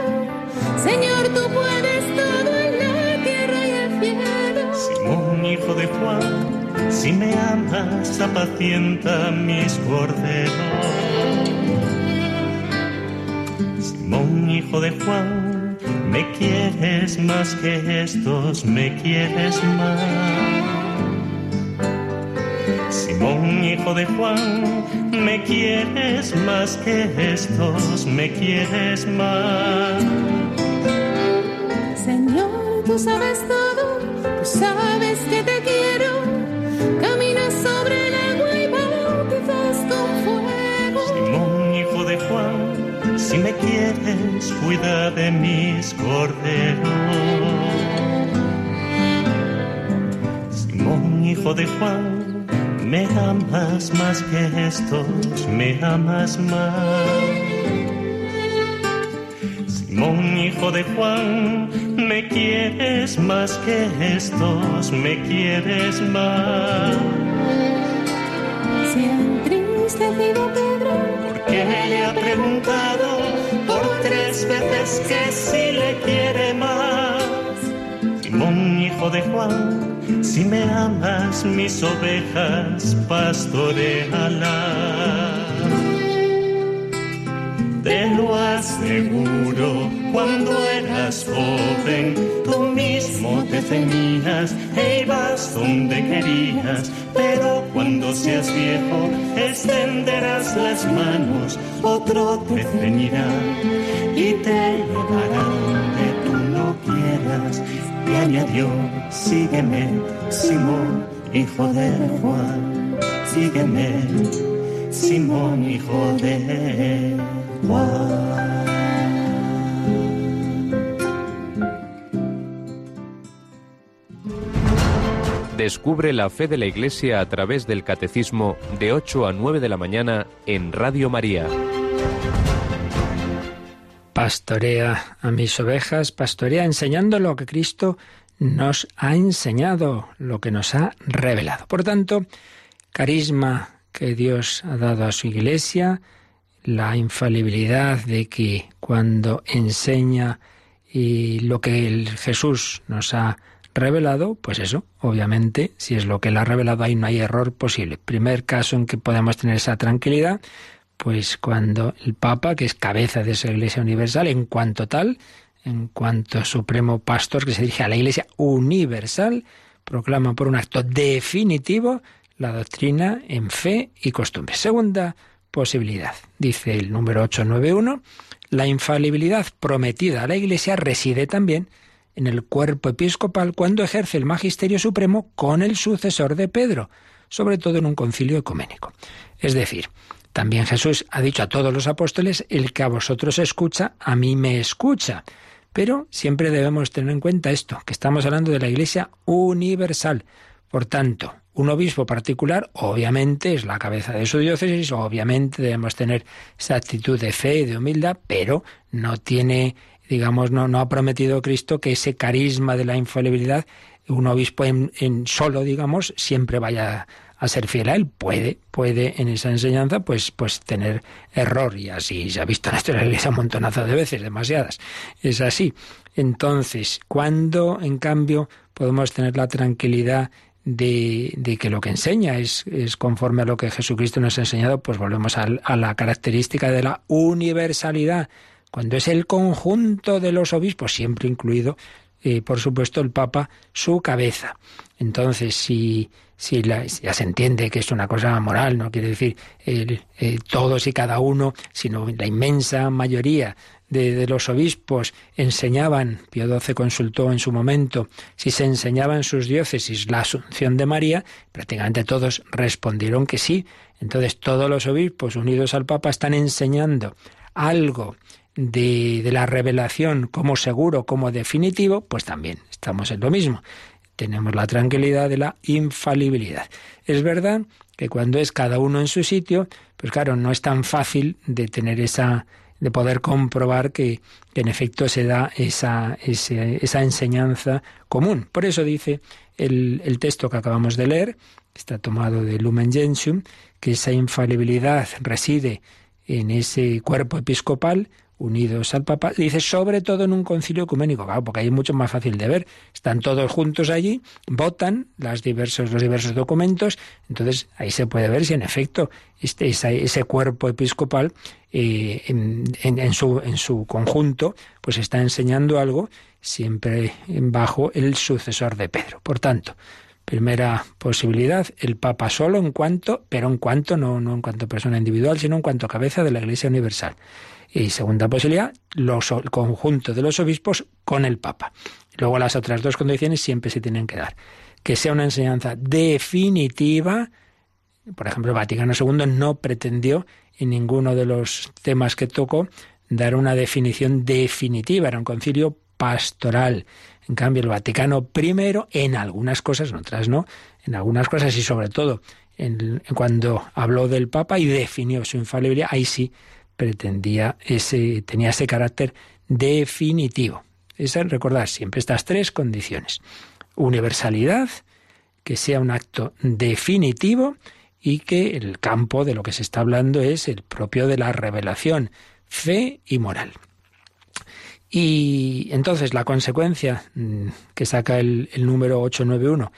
S5: Señor, tú puedes todo en la tierra y el cielo.
S4: Simón, hijo de Juan si me amas, apacienta mis corderos. Simón, hijo de Juan, me quieres más que estos, me quieres más. Simón, hijo de Juan, me quieres más que estos, me quieres más.
S5: Señor, tú sabes todo, tú sabes que
S4: quieres, cuida de mis corderos. Simón, hijo de Juan, me amas más que estos, me amas más. Simón, hijo de Juan, me quieres más que estos, me quieres más.
S5: Se ha entristecido Pedro,
S4: porque le ha preguntado veces que si le quiere más. Simón, hijo de Juan, si me amas, mis ovejas pastorealas. Te lo aseguro, cuando eras joven, te ceñías e ibas donde querías, pero cuando seas viejo, extenderás las manos, otro te ceñirá y te llevará donde tú no quieras. Y añadió, sígueme, Simón, hijo de Juan, sígueme, Simón, hijo de Juan.
S6: Descubre la fe de la Iglesia a través del Catecismo de 8 a 9 de la mañana en Radio María.
S2: Pastorea a mis ovejas, pastorea enseñando lo que Cristo nos ha enseñado, lo que nos ha revelado. Por tanto, carisma que Dios ha dado a su Iglesia, la infalibilidad de que cuando enseña y lo que Jesús nos ha revelado, pues eso, obviamente, si es lo que él ha revelado, ahí no hay error posible. Primer caso en que podemos tener esa tranquilidad, pues cuando el Papa, que es cabeza de esa Iglesia Universal, en cuanto tal, en cuanto supremo pastor que se dirige a la Iglesia Universal, proclama por un acto definitivo la doctrina en fe y costumbre. Segunda posibilidad, dice el número 891, la infalibilidad prometida a la Iglesia reside también en el cuerpo episcopal cuando ejerce el magisterio supremo con el sucesor de Pedro, sobre todo en un concilio ecuménico. Es decir, también Jesús ha dicho a todos los apóstoles, el que a vosotros escucha, a mí me escucha. Pero siempre debemos tener en cuenta esto, que estamos hablando de la Iglesia universal. Por tanto, un obispo particular obviamente es la cabeza de su diócesis, obviamente debemos tener esa actitud de fe y de humildad, pero no tiene, digamos, no, no ha prometido Cristo que ese carisma de la infalibilidad, un obispo en, en solo, digamos, siempre vaya a ser fiel a él. Puede, puede en esa enseñanza pues, pues tener error y así se ha visto en la historia de la iglesia un montonazo de veces, demasiadas. Es así. Entonces, cuando en cambio podemos tener la tranquilidad de, de, que lo que enseña es, es, conforme a lo que Jesucristo nos ha enseñado, pues volvemos a, a, la característica de la universalidad. Cuando es el conjunto de los obispos, siempre incluido eh, por supuesto, el Papa su cabeza. Entonces, si, si ya se entiende que es una cosa moral, no quiere decir todos y cada uno, sino la inmensa mayoría de, los obispos enseñaban, Pío XII consultó en su momento, si se enseñaba en sus diócesis la Asunción de María, prácticamente todos respondieron que sí. Entonces todos los obispos unidos al Papa están enseñando algo de, de la revelación como seguro, como definitivo, pues también estamos en lo mismo. Tenemos la tranquilidad de la infalibilidad. Es verdad que cuando es cada uno en su sitio, pues claro, no es tan fácil de tener esa de poder comprobar que, en efecto se da esa, esa, enseñanza común. Por eso dice el, el, texto que acabamos de leer, está tomado de Lumen Gentium, que esa infalibilidad reside en ese cuerpo episcopal unidos al Papa, dice sobre todo en un concilio ecuménico, claro, porque ahí es mucho más fácil de ver. Están todos juntos allí, votan diversos, los diversos documentos, entonces ahí se puede ver si en efecto este, ese, cuerpo episcopal eh, en, su, en su conjunto pues está enseñando algo siempre bajo el sucesor de Pedro. Por tanto, Primera posibilidad, el Papa solo en cuanto, pero en cuanto, no, no en cuanto persona individual, sino en cuanto cabeza de la Iglesia Universal. Y segunda posibilidad, los, el conjunto de los obispos con el Papa. Luego las otras dos condiciones siempre se tienen que dar. Que sea una enseñanza definitiva. Por ejemplo, el Vaticano II no pretendió en ninguno de los temas que tocó dar una definición definitiva. Era un concilio pastoral. En cambio, el Vaticano I, en algunas cosas, en otras no, en algunas cosas y sobre todo en, cuando habló del Papa y definió su infalibilidad, ahí sí pretendía ese, tenía ese carácter definitivo. Es recordar siempre estas tres condiciones. Universalidad, que sea un acto definitivo y que el campo de lo que se está hablando es el propio de la revelación, fe y moral. Y entonces la consecuencia mm, que saca el, el número 891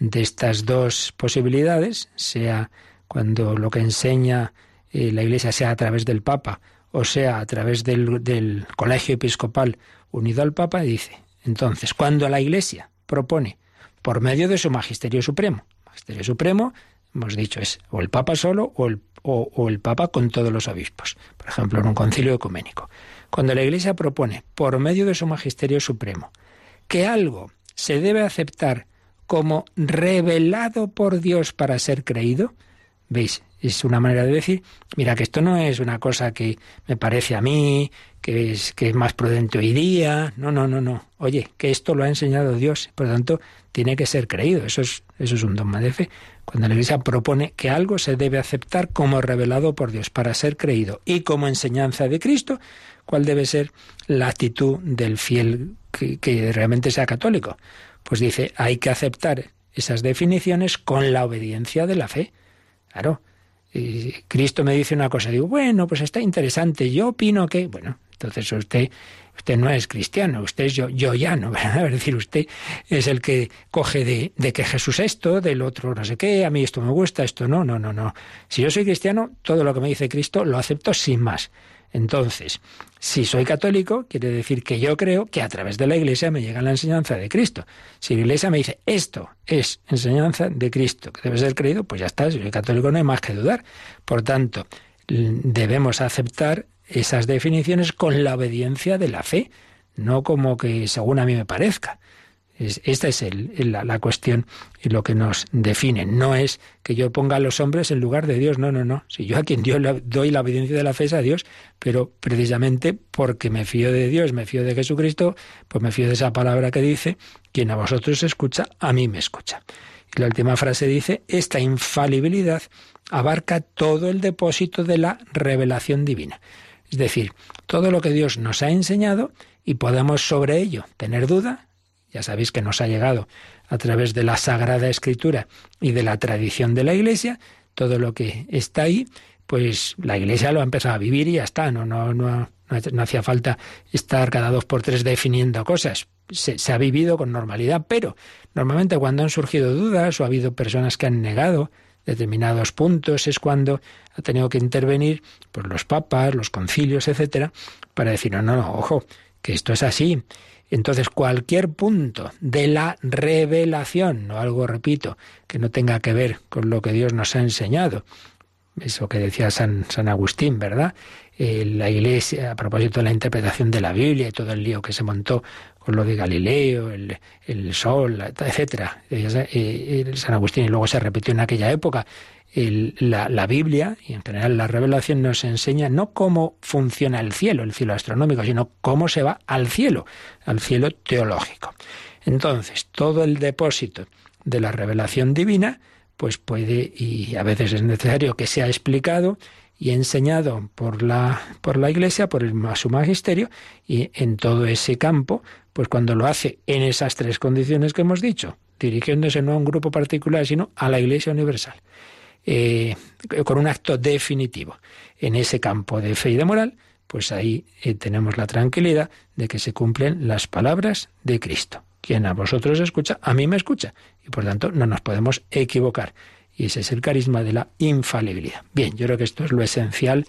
S2: de estas dos posibilidades, sea cuando lo que enseña eh, la Iglesia sea a través del Papa o sea a través del, del colegio episcopal unido al Papa, dice, entonces, cuando la Iglesia propone por medio de su Magisterio Supremo, Magisterio Supremo, hemos dicho, es o el Papa solo o el, o el Papa con todos los obispos, por ejemplo, en un concilio ecuménico. Cuando la Iglesia propone, por medio de su Magisterio Supremo, que algo se debe aceptar como revelado por Dios para ser creído, ¿veis? Es una manera de decir, mira que esto no es una cosa que me parece a mí, que es, que es más prudente hoy día, no, no, no, no. Oye, que esto lo ha enseñado Dios, por lo tanto, tiene que ser creído. Eso es, eso es un dogma de fe. Cuando la Iglesia propone que algo se debe aceptar como revelado por Dios para ser creído y como enseñanza de Cristo, ¿cuál debe ser la actitud del fiel que, que realmente sea católico? Pues dice, hay que aceptar esas definiciones con la obediencia de la fe. Claro, y Cristo me dice una cosa, digo, bueno, pues está interesante, yo opino que, bueno, entonces usted, usted no es cristiano, usted es yo, yo ya no, ¿verdad? Es decir, usted es el que coge de, de que Jesús esto, del otro no sé qué, a mí esto me gusta, esto no, no, no, no. Si yo soy cristiano, todo lo que me dice Cristo lo acepto sin más. Entonces, si soy católico, quiere decir que yo creo que a través de la Iglesia me llega la enseñanza de Cristo. Si la Iglesia me dice esto es enseñanza de Cristo, que debe ser creído, pues ya está, si soy católico no hay más que dudar. Por tanto, debemos aceptar esas definiciones con la obediencia de la fe, no como que según a mí me parezca esta es la, cuestión y lo que nos define. No es que yo ponga a los hombres en lugar de Dios, no, no, no. Si yo a quien Dios le doy la obediencia de la fe es a Dios, pero precisamente porque me fío de Dios, me fío de Jesucristo, pues me fío de esa palabra que dice, quien a vosotros escucha, a mí me escucha. Y la última frase dice, esta infalibilidad abarca todo el depósito de la revelación divina. Es decir, todo lo que Dios nos ha enseñado y podemos sobre ello tener duda, ya sabéis que nos ha llegado a través de la Sagrada Escritura y de la tradición de la Iglesia, todo lo que está ahí, pues la Iglesia lo ha empezado a vivir y ya está, no, no, no, no hacía falta estar cada dos por tres definiendo cosas. Se, ha vivido con normalidad, pero normalmente cuando han surgido dudas o ha habido personas que han negado determinados puntos es cuando ha tenido que intervenir pues, los papas, los concilios, etcétera, para decir, no, no, no, ojo, que esto es así. Entonces, cualquier punto de la revelación, no algo, repito, que no tenga que ver con lo que Dios nos ha enseñado, eso que decía San, San Agustín, ¿verdad? Eh, la Iglesia, a propósito de la interpretación de la Biblia y todo el lío que se montó con lo de Galileo, el, el sol, etcétera, eh, San Agustín, y luego se repitió en aquella época. La, la, Biblia y en general la revelación nos enseña no cómo funciona el cielo, el cielo astronómico, sino cómo se va al cielo, al cielo teológico. Entonces, todo el depósito de la revelación divina pues puede y a veces es necesario que sea explicado y enseñado por la, por la Iglesia, por el, su magisterio, y en todo ese campo, pues cuando lo hace en esas tres condiciones que hemos dicho, dirigiéndose no a un grupo particular, sino a la Iglesia universal, eh, con un acto definitivo en ese campo de fe y de moral, pues ahí eh, tenemos la tranquilidad de que se cumplen las palabras de Cristo. Quien a vosotros escucha, a mí me escucha. Y por tanto no nos podemos equivocar. Y ese es el carisma de la infalibilidad. Bien, yo creo que esto es lo esencial.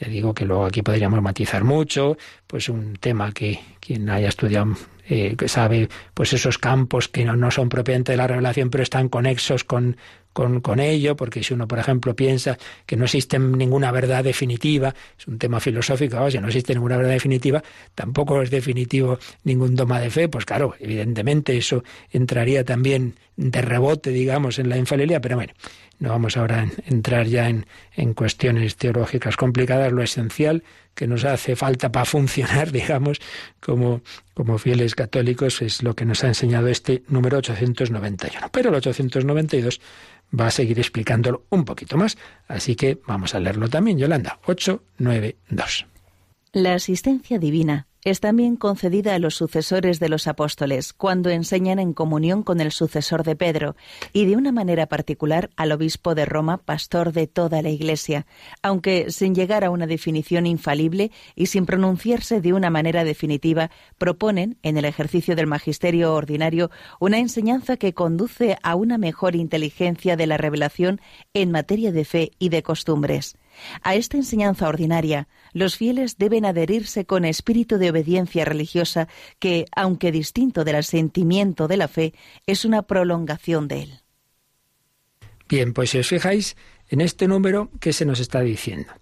S2: Ya digo que luego aquí podríamos matizar mucho, pues un tema que quien haya estudiado eh, que sabe pues esos campos que no, no, son propiamente de la revelación, pero están conexos con, con, con, ello, porque si uno, por ejemplo, piensa que no existe ninguna verdad definitiva, es un tema filosófico, si no existe ninguna verdad definitiva, tampoco es definitivo ningún dogma de fe, pues claro, evidentemente eso entraría también de rebote, digamos, en la infalibilidad, pero bueno, no vamos ahora a entrar ya en, en cuestiones teológicas complicadas, lo esencial que nos hace falta para funcionar, digamos, como, como fieles católicos, es lo que nos ha enseñado este número 891. Pero el 892 va a seguir explicándolo un poquito más. Así que vamos a leerlo también, Yolanda. 892.
S3: La asistencia divina es también concedida a los sucesores de los apóstoles cuando enseñan en comunión con el sucesor de Pedro y de una manera particular al obispo de Roma, pastor de toda la Iglesia, aunque sin llegar a una definición infalible y sin pronunciarse de una manera definitiva, proponen, en el ejercicio del magisterio ordinario, una enseñanza que conduce a una mejor inteligencia de la revelación en materia de fe y de costumbres. A esta enseñanza ordinaria, los fieles deben adherirse con espíritu de obediencia religiosa que, aunque distinto del asentimiento de la fe, es una prolongación de él.
S2: Bien, pues si os fijáis en este número, ¿qué se nos está diciendo?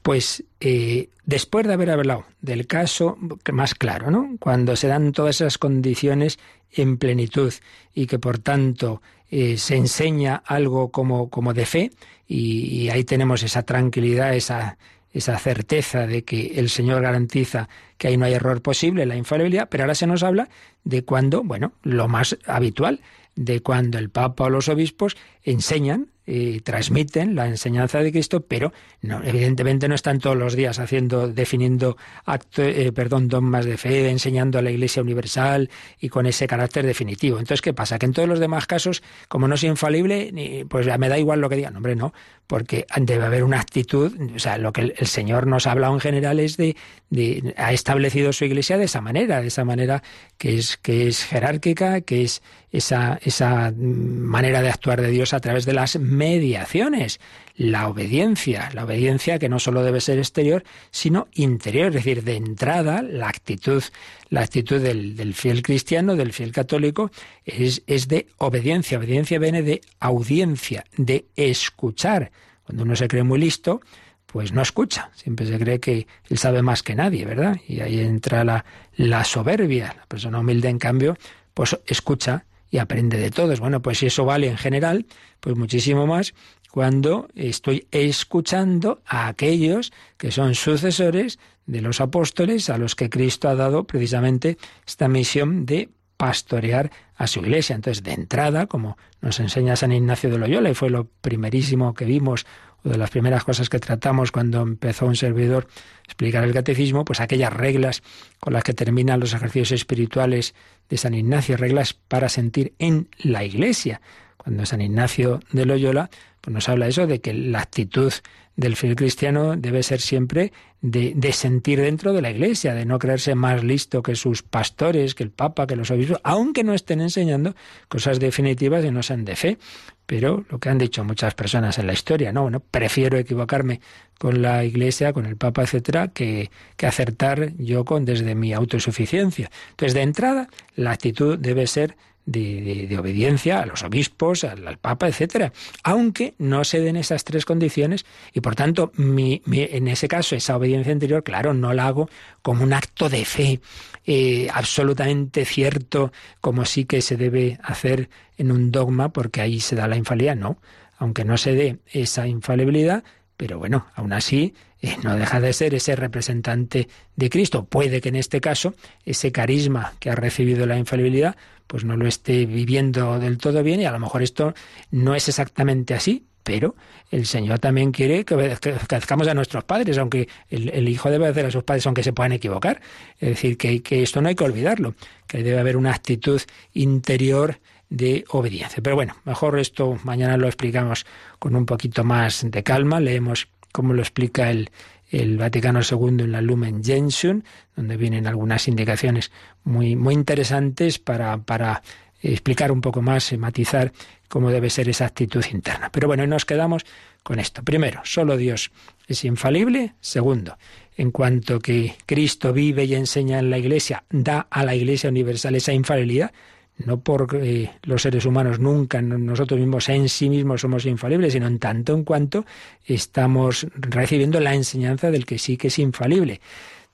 S2: Pues eh, después de haber hablado del caso más claro, ¿no? Cuando se dan todas esas condiciones en plenitud y que por tanto eh, se enseña algo como, como de fe y, y, ahí tenemos esa tranquilidad, esa, esa certeza de que el Señor garantiza que ahí no hay error posible, la infalibilidad, pero ahora se nos habla de cuando, bueno, lo más habitual, de cuando el Papa o los obispos enseñan y transmiten la enseñanza de Cristo, pero no, evidentemente no están todos los días haciendo, definiendo acto, eh, perdón, dogmas de fe, enseñando a la Iglesia universal y con ese carácter definitivo. Entonces, ¿qué pasa? Que en todos los demás casos, como no es infalible, pues ya me da igual lo que digan. Hombre, no, porque debe haber una actitud, o sea, lo que el, Señor nos ha hablado en general es de, de, ha establecido su Iglesia de esa manera, de esa manera que es, que es jerárquica, que es esa, esa manera de actuar de Dios a través de las mediaciones, la obediencia, la obediencia que no solo debe ser exterior, sino interior, es decir, de entrada, la actitud, la actitud del, fiel cristiano, del fiel católico, es, es de obediencia. Obediencia viene de audiencia, de escuchar. Cuando uno se cree muy listo, pues no escucha, siempre se cree que él sabe más que nadie, ¿verdad? Y ahí entra la, la soberbia. La persona humilde, en cambio, pues escucha y aprende de todos. Bueno, pues si eso vale en general, pues muchísimo más cuando estoy escuchando a aquellos que son sucesores de los apóstoles a los que Cristo ha dado precisamente esta misión de pastorear a su iglesia. Entonces, de entrada, como nos enseña San Ignacio de Loyola, y fue lo primerísimo que vimos, de las primeras cosas que tratamos cuando empezó un servidor explicar el catecismo, pues aquellas reglas con las que terminan los ejercicios espirituales de San Ignacio, reglas para sentir en la iglesia. Cuando San Ignacio de Loyola pues nos habla eso de que la actitud del fiel cristiano debe ser siempre de, sentir dentro de la iglesia, de no creerse más listo que sus pastores, que el Papa, que los obispos, aunque no estén enseñando cosas definitivas y no sean de fe. Pero lo que han dicho muchas personas en la historia, no, bueno, prefiero equivocarme con la iglesia, con el Papa, etcétera, que, que acertar yo con desde mi autosuficiencia. Entonces, de entrada, la actitud debe ser de, obediencia a los obispos, al, Papa, etcétera, aunque no se den esas tres condiciones y por tanto en ese caso esa obediencia anterior, claro, no la hago como un acto de fe eh, absolutamente cierto, como sí que se debe hacer en un dogma, porque ahí se da la infalibilidad, no, aunque no se dé esa infalibilidad, pero bueno, aún así eh, no deja de ser ese representante de Cristo. Puede que en este caso ese carisma que ha recibido la infalibilidad pues no lo esté viviendo del todo bien y a lo mejor esto no es exactamente así, pero el Señor también quiere que obedezcamos a nuestros padres, aunque el, hijo debe hacer a sus padres aunque se puedan equivocar. Es decir, que esto no hay que olvidarlo, que debe haber una actitud interior de obediencia. Pero bueno, mejor esto mañana lo explicamos con un poquito más de calma, leemos cómo lo explica el, el Vaticano II en la Lumen Gentium, donde vienen algunas indicaciones muy, muy interesantes para, para explicar un poco más, y matizar cómo debe ser esa actitud interna. Pero bueno, nos quedamos con esto. Primero, solo Dios es infalible. Segundo, en cuanto que Cristo vive y enseña en la Iglesia, da a la Iglesia universal esa infalibilidad no porque los seres humanos nunca, nosotros mismos en sí mismos somos infalibles, sino en tanto en cuanto estamos recibiendo la enseñanza del que sí que es infalible.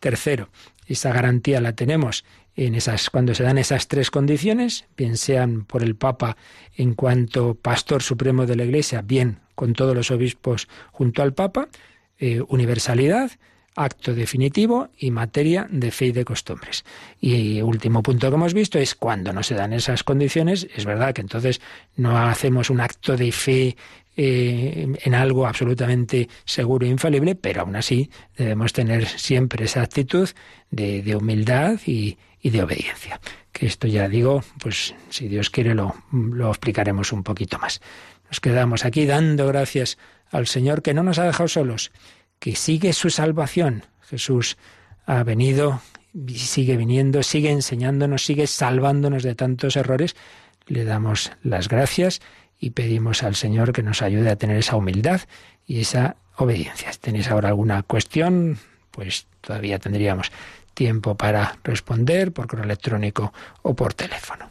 S2: Tercero, esa garantía la tenemos en esas, cuando se dan esas tres condiciones, bien sean por el Papa en cuanto pastor supremo de la Iglesia, bien con todos los obispos junto al Papa, eh, universalidad, acto definitivo y materia de fe y de costumbres. Y último punto que hemos visto es cuando no se dan esas condiciones, es verdad que entonces no hacemos un acto de fe eh, en algo absolutamente seguro e infalible, pero aún así debemos tener siempre esa actitud de, humildad y, de obediencia. Que esto ya digo, pues si Dios quiere lo, lo explicaremos un poquito más. Nos quedamos aquí dando gracias al Señor que no nos ha dejado solos que sigue su salvación. Jesús ha venido, sigue viniendo, sigue enseñándonos, sigue salvándonos de tantos errores. Le damos las gracias y pedimos al Señor que nos ayude a tener esa humildad y esa obediencia. Si tenéis ahora alguna cuestión, pues todavía tendríamos tiempo para responder por correo electrónico o por teléfono.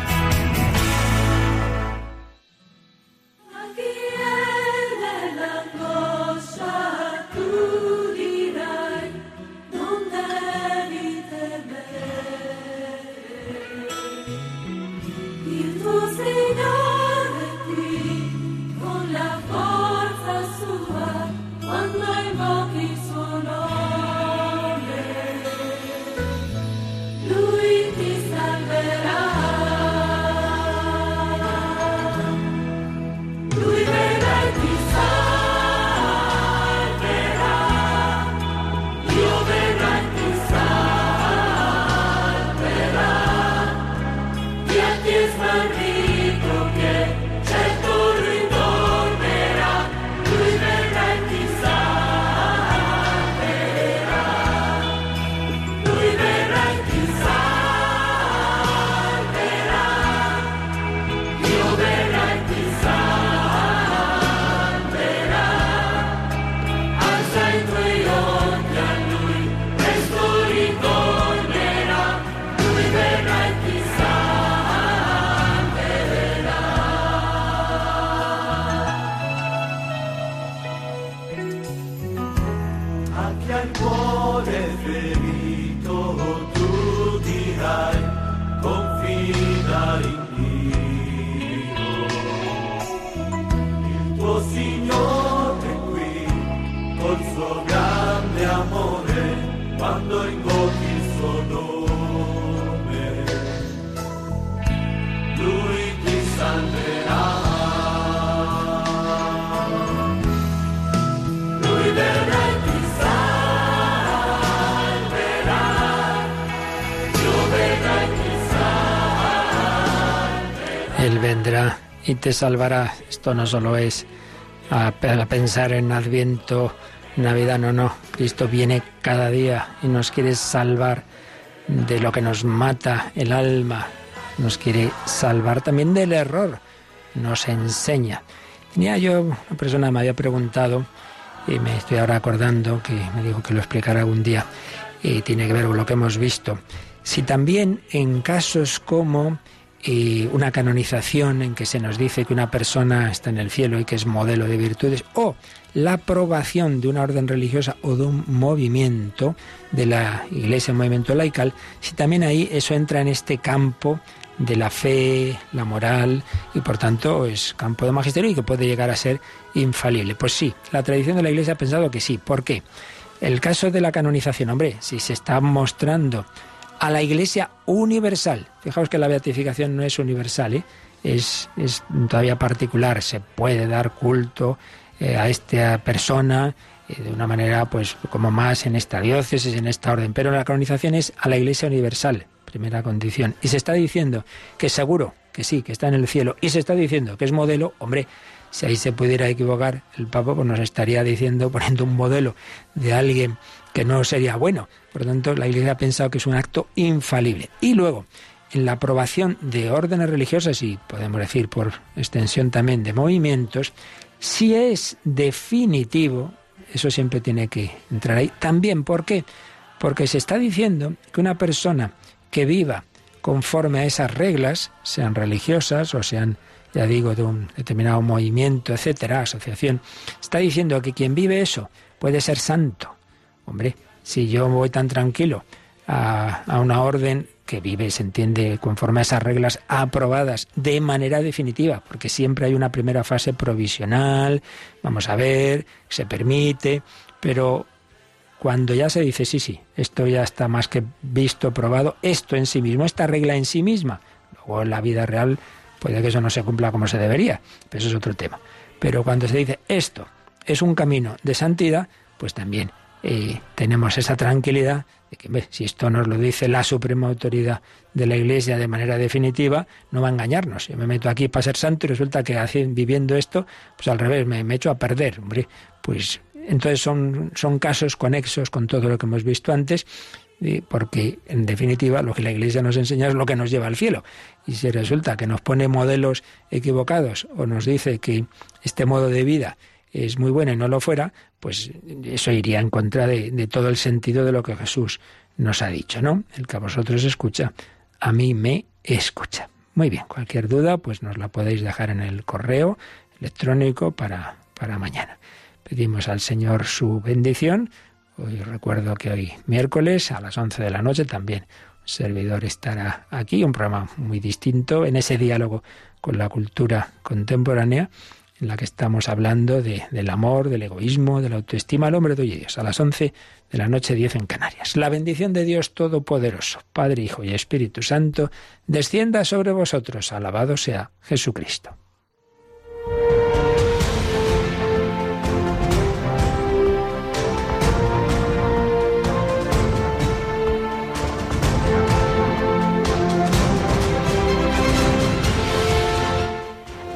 S2: te salvará. Esto no solo es a, pensar en Adviento, Navidad, no, no. Cristo viene cada día y nos quiere salvar de lo que nos mata el alma. Nos quiere salvar también del error. Nos enseña. Tenía yo, una persona me había preguntado, y me estoy ahora acordando que me dijo que lo explicara algún día, y tiene que ver con lo que hemos visto. Si también en casos como y una canonización en que se nos dice que una persona está en el cielo y que es modelo de virtudes, o la aprobación de una orden religiosa o de un movimiento de la iglesia, un movimiento laical, si también ahí eso entra en este campo de la fe, la moral y por tanto es campo de magisterio y que puede llegar a ser infalible. Pues sí, la tradición de la iglesia ha pensado que sí. ¿Por qué? El caso de la canonización, hombre, si se está mostrando a la Iglesia universal. Fijaos que la beatificación no es universal, ¿eh? es, es, todavía particular. Se puede dar culto eh, a esta persona eh, de una manera, pues, como más en esta diócesis, en esta orden. Pero la canonización es a la Iglesia universal, primera condición. Y se está diciendo que seguro que sí, que está en el cielo. Y se está diciendo que es modelo, hombre. Si ahí se pudiera equivocar, el Papa pues nos estaría diciendo, poniendo un modelo de alguien que no sería bueno. Por lo tanto, la Iglesia ha pensado que es un acto infalible. Y luego, en la aprobación de órdenes religiosas y podemos decir por extensión también de movimientos, si es definitivo, eso siempre tiene que entrar ahí. También, ¿por qué? Porque se está diciendo que una persona que viva conforme a esas reglas, sean religiosas o sean, ya digo, de un determinado movimiento, etcétera, asociación, está diciendo que quien vive eso puede ser santo Hombre, si yo voy tan tranquilo a, una orden que vive se entiende conforme a esas reglas aprobadas de manera definitiva, porque siempre hay una primera fase provisional, vamos a ver, se permite, pero cuando ya se dice, sí, sí, esto ya está más que visto, probado, esto en sí mismo, esta regla en sí misma, luego en la vida real puede que eso no se cumpla como se debería, pero eso es otro tema. Pero cuando se dice esto es un camino de santidad, pues también y tenemos esa tranquilidad de que si esto nos lo dice la suprema autoridad de la Iglesia de manera definitiva, no va a engañarnos. Yo me meto aquí para ser santo y resulta que viviendo esto, pues al revés, me, me echo a perder. Hombre, pues entonces son, son casos conexos con todo lo que hemos visto antes, porque en definitiva lo que la Iglesia nos enseña es lo que nos lleva al cielo. Y si resulta que nos pone modelos equivocados o nos dice que este modo de vida es muy buena y no lo fuera, pues eso iría en contra de, todo el sentido de lo que Jesús nos ha dicho, ¿no? El que a vosotros escucha, a mí me escucha. Muy bien, cualquier duda, pues nos la podéis dejar en el correo electrónico para, para mañana. Pedimos al Señor su bendición. Hoy recuerdo que hoy miércoles a las 11 de la noche también un servidor estará aquí, un programa muy distinto en ese diálogo con la cultura contemporánea en la que estamos hablando de, del amor, del egoísmo, de la autoestima al hombre de hoy Dios, a las 11 de la noche 10 en Canarias. La bendición de Dios Todopoderoso, Padre, Hijo y Espíritu Santo, descienda sobre vosotros. Alabado sea Jesucristo.